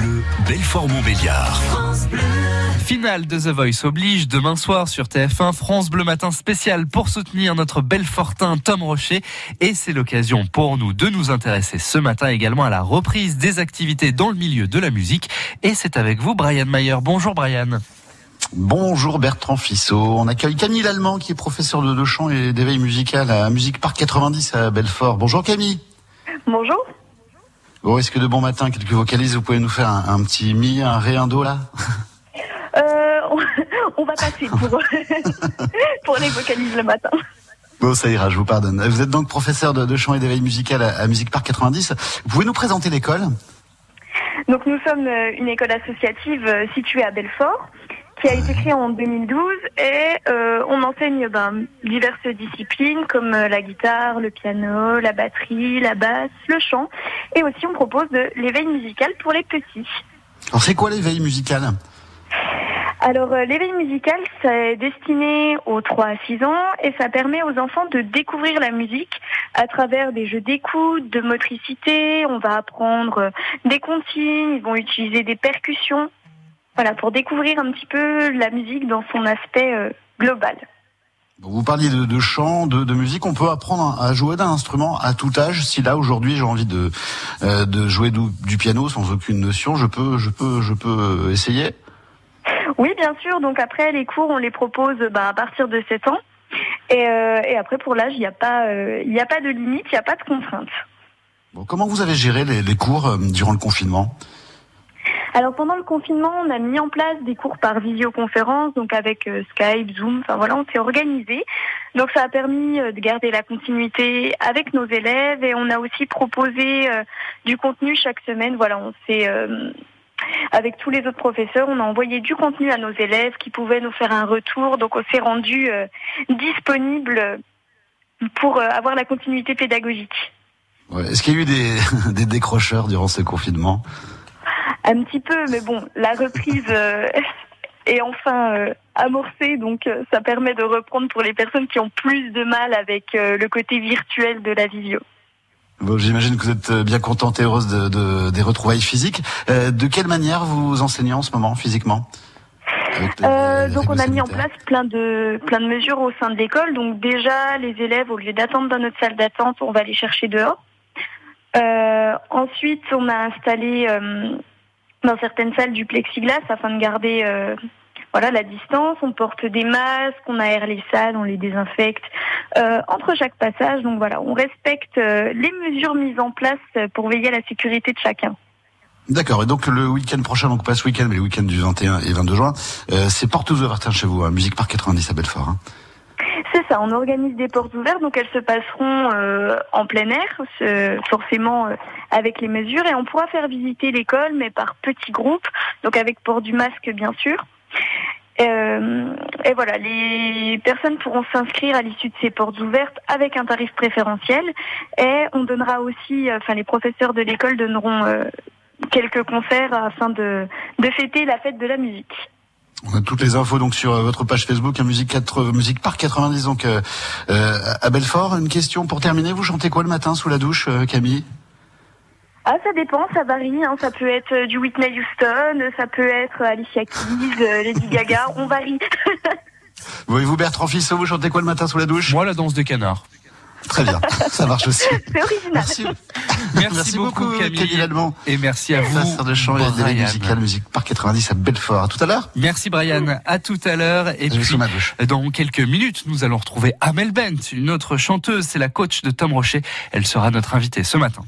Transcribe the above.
Bleu, Belfort-Montbéliard. Finale de The Voice oblige demain soir sur TF1 France Bleu Matin spécial pour soutenir notre Belfortin Tom Rocher et c'est l'occasion pour nous de nous intéresser ce matin également à la reprise des activités dans le milieu de la musique et c'est avec vous Brian Mayer. Bonjour Brian. Bonjour Bertrand Fissot. On accueille Camille Lallemand qui est professeur de, de chant et d'éveil musical à Musique Parc 90 à Belfort. Bonjour Camille. Bonjour. Bon, est-ce que de bon matin, quelques vocalises, vous pouvez nous faire un, un petit mi, un ré, un do là Euh, on, on va passer pour, pour les vocalises le matin. Bon, ça ira, je vous pardonne. Vous êtes donc professeur de, de chant et d'éveil musical à, à Musique Parc 90. Vous pouvez nous présenter l'école? Donc nous sommes euh, une école associative euh, située à Belfort qui a été créée en 2012 et euh, on enseigne ben, diverses disciplines comme euh, la guitare, le piano, la batterie, la basse, le chant et aussi on propose de l'éveil musical pour les petits. Alors c'est quoi l'éveil musical? Alors euh, l'éveil musical, c'est destiné aux 3 à 6 ans et ça permet aux enfants de découvrir la musique à travers des jeux d'écoute, de motricité. On va apprendre euh, des consignes, ils vont utiliser des percussions. Voilà, pour découvrir un petit peu la musique dans son aspect euh, global. Vous parliez de, de chant, de, de musique. On peut apprendre à jouer d'un instrument à tout âge. Si là aujourd'hui j'ai envie de euh, de jouer du, du piano sans aucune notion, je peux, je peux, je peux essayer? Oui, bien sûr. Donc après, les cours, on les propose bah, à partir de 7 ans. Et, euh, et après, pour l'âge, il n'y a pas, il n'y a pas de limite, il n'y a pas de contrainte. Bon, comment vous avez géré les, les cours durant le confinement? Alors pendant le confinement, on a mis en place des cours par visioconférence, donc avec euh, Skype, Zoom, enfin voilà, on s'est organisé. Donc ça a permis euh, de garder la continuité avec nos élèves et on a aussi proposé euh, du contenu chaque semaine. Voilà, on s'est avec tous les autres professeurs, on a envoyé du contenu à nos élèves qui pouvaient nous faire un retour. Donc on s'est rendu euh, disponible pour avoir la continuité pédagogique. Ouais. Est-ce qu'il y a eu des, des décrocheurs durant ce confinement? Un petit peu, mais bon, la reprise euh, est enfin euh, amorcée, donc euh, ça permet de reprendre pour les personnes qui ont plus de mal avec le côté virtuel de la visio. Bon, J'imagine que vous êtes bien contente et heureuse de, de- des retrouvailles physiques. Euh, de quelle manière vous enseignez en ce moment physiquement? Les- Euh, donc on a mis en place plein de plein de mesures au sein de l'école. Donc déjà, les élèves, au lieu d'attendre dans notre salle d'attente, on va les chercher dehors. Euh, ensuite, on a installé dans certaines salles du plexiglas afin de garder euh, voilà la distance. On porte des masques, on aère les salles, on les désinfecte euh, entre chaque passage. Donc voilà, on respecte euh, les mesures mises en place pour veiller à la sécurité de chacun. D'accord. Et donc le week-end prochain, donc pas ce week-end, mais le week-end du 21 et 22 juin, euh, c'est portes ouvertes hein, chez vous, hein, Musique Parc 90 à Belfort. Hein. On organise des portes ouvertes, donc elles se passeront euh, en plein air, forcément euh, avec les mesures, et on pourra faire visiter l'école, mais par petits groupes, donc avec port du masque bien sûr. Euh, et voilà, les personnes pourront s'inscrire à l'issue de ces portes ouvertes avec un tarif préférentiel, et on donnera aussi, enfin les professeurs de l'école donneront quelques concerts afin de fêter la fête de la musique. On a toutes les infos donc sur euh, votre page Facebook, hein, Musique, 4, Musique Parc 90 donc euh, euh, à Belfort. Une question pour terminer, vous chantez quoi le matin sous la douche, euh, Camille? Ah, ça dépend, ça varie. Hein. Ça peut être euh, du Whitney Houston, ça peut être Alicia Keys, euh, Lady Gaga. On varie. Oui, vous Bertrand Fissot, vous chantez quoi le matin sous la douche? Moi la danse de canard. Très bien, ça marche aussi. C'est original. Merci. Merci, beaucoup, Camille. Lallemand. Et merci à vous. Professeur de chant et d'éveil Brian. musical, Musique Parc 90 à Belfort. À tout à l'heure. Merci Brian, à tout à l'heure. Et Je puis, dans quelques minutes, nous allons retrouver Amel Bent, une autre chanteuse, c'est la coach de Tom Rocher. Elle sera notre invitée ce matin.